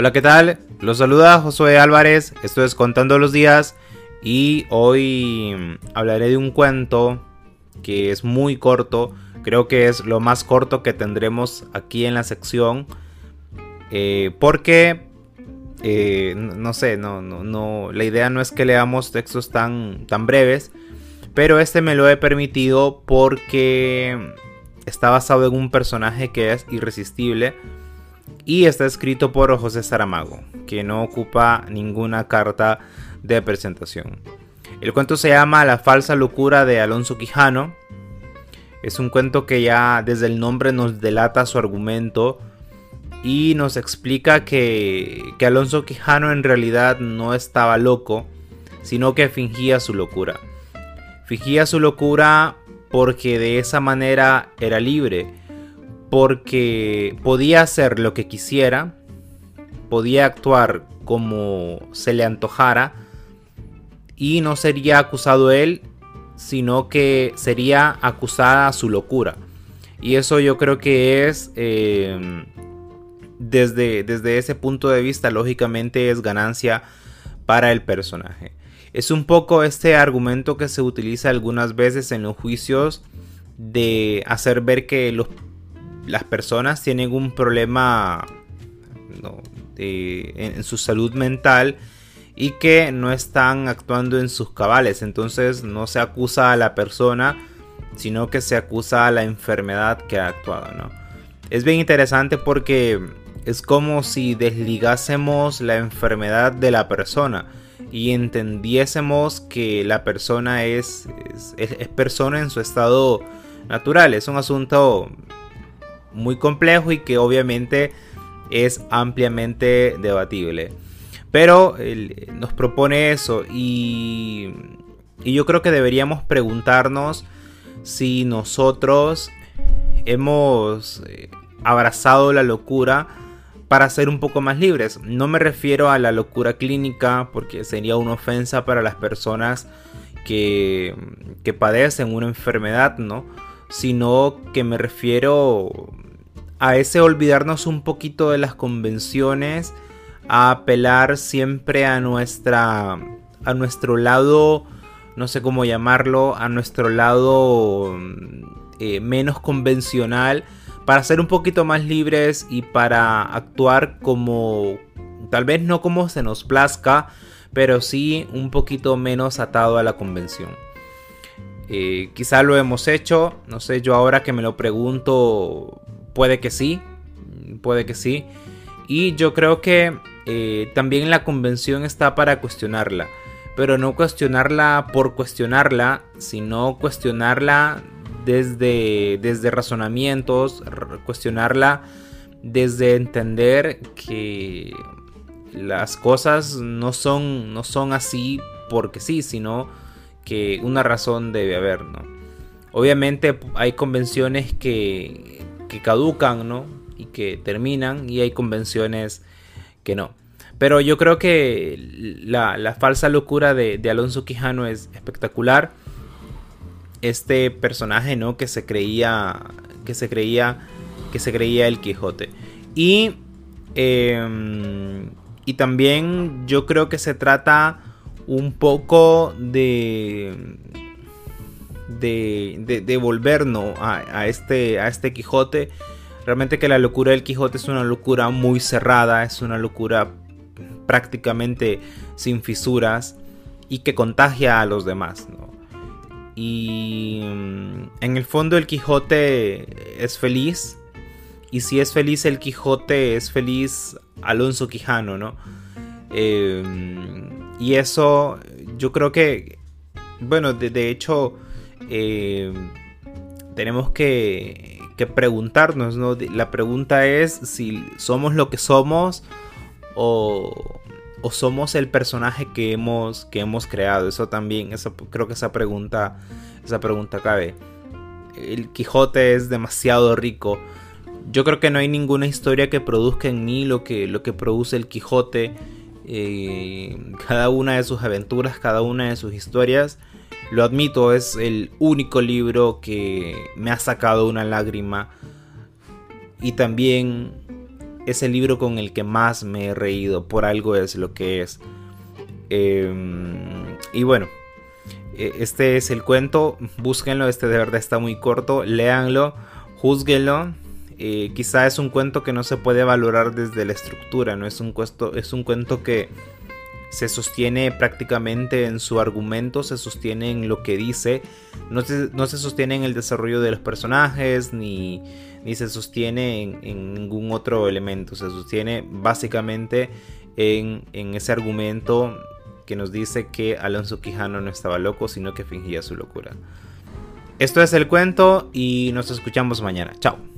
Hola, ¿qué tal? Los saluda Josué Álvarez, esto es Contando los Días y hoy hablaré de un cuento que es muy corto, creo que es lo más corto que tendremos aquí en la sección, eh, porque, eh, no sé, no, no, no, la idea no es que leamos textos tan, tan breves, pero este me lo he permitido porque está basado en un personaje que es irresistible y está escrito por José Saramago, que no ocupa ninguna carta de presentación. El cuento se llama La falsa locura de Alonso Quijano. Es un cuento que ya desde el nombre nos delata su argumento y nos explica que, que Alonso Quijano en realidad no estaba loco, sino que fingía su locura. Fingía su locura porque de esa manera era libre porque podía hacer lo que quisiera, podía actuar como se le antojara y no sería acusado él, sino que sería acusada su locura. Y eso yo creo que es, em, desde, desde ese punto de vista, lógicamente es ganancia para el personaje. Es un poco este argumento que se utiliza algunas veces en los juicios de hacer ver que los las personas tienen un problema en, su salud mental y que no están actuando en sus cabales. Entonces no se acusa a la persona, sino que se acusa a la enfermedad que ha actuado. ¿no? Es bien interesante porque es como si desligásemos la enfermedad de la persona y entendiésemos que la persona es, es persona en su estado natural. Es un asunto muy complejo y que obviamente es ampliamente debatible. Pero nos propone eso y, y yo creo que deberíamos preguntarnos si nosotros hemos eh, abrazado la locura para ser un poco más libres. No me refiero a la locura clínica porque sería una ofensa para las personas que, que padecen una enfermedad, ¿no? Sino que me refiero a ese olvidarnos un poquito de las convenciones, a apelar siempre a nuestra a nuestro lado, no sé cómo llamarlo, a nuestro lado eh, menos convencional para ser un poquito más libres y para actuar como tal vez no como se nos plazca, pero sí un poquito menos atado a la convención. Eh, quizá lo hemos hecho, no sé, yo ahora que me lo pregunto, Puede que sí, puede que sí. Y yo creo que eh, también la convención está para cuestionarla. Pero no cuestionarla por cuestionarla, sino cuestionarla desde, desde razonamientos, cuestionarla desde entender que las cosas no son, no son así porque sí, sino que una razón debe haber, ¿no? Obviamente hay convenciones que, que caducan, ¿no? Y que terminan y hay convenciones que no. Pero yo creo que la, falsa locura de, Alonso Quijano es espectacular. Este personaje, ¿no? Que se creía. Que se creía. Que se creía el Quijote. Y. Em, y también yo creo que se trata un poco de de, de, volvernos a, este, a este Quijote. Realmente que la locura del Quijote es una locura muy cerrada, es una locura prácticamente sin fisuras y que contagia a los demás. Y mm, en el fondo el Quijote es feliz. Y si es feliz el Quijote, es feliz Alonso Quijano, ¿no? Eh, y eso yo creo que, bueno, de hecho eh, tenemos que, preguntarnos, ¿no? La pregunta es si somos lo que somos o, somos el personaje que hemos, que hemos creado. Eso también, eso, creo que esa pregunta, esa pregunta cabe. El Quijote es demasiado rico. Yo creo que no hay ninguna historia que produzca en mí lo que, lo que produce el Quijote. Eh, cada una de sus aventuras, cada una de sus historias lo admito, es el único libro que me ha sacado una lágrima. Y también es el libro con el que más me he reído. Por algo es lo que es. Em, y bueno, e, este es el cuento. Búsquenlo, este de verdad está muy corto. Léanlo, juzguenlo. Eh, quizá es un cuento que no se puede valorar desde la estructura, no es un, cuento, es un cuento que se sostiene prácticamente en su argumento, se sostiene en lo que dice, no se, no se sostiene en el desarrollo de los personajes, ni, ni se sostiene en, ningún otro elemento, se sostiene básicamente en, en ese argumento que nos dice que Alonso Quijano no estaba loco, sino que fingía su locura. Esto es el cuento y nos escuchamos mañana. Chao.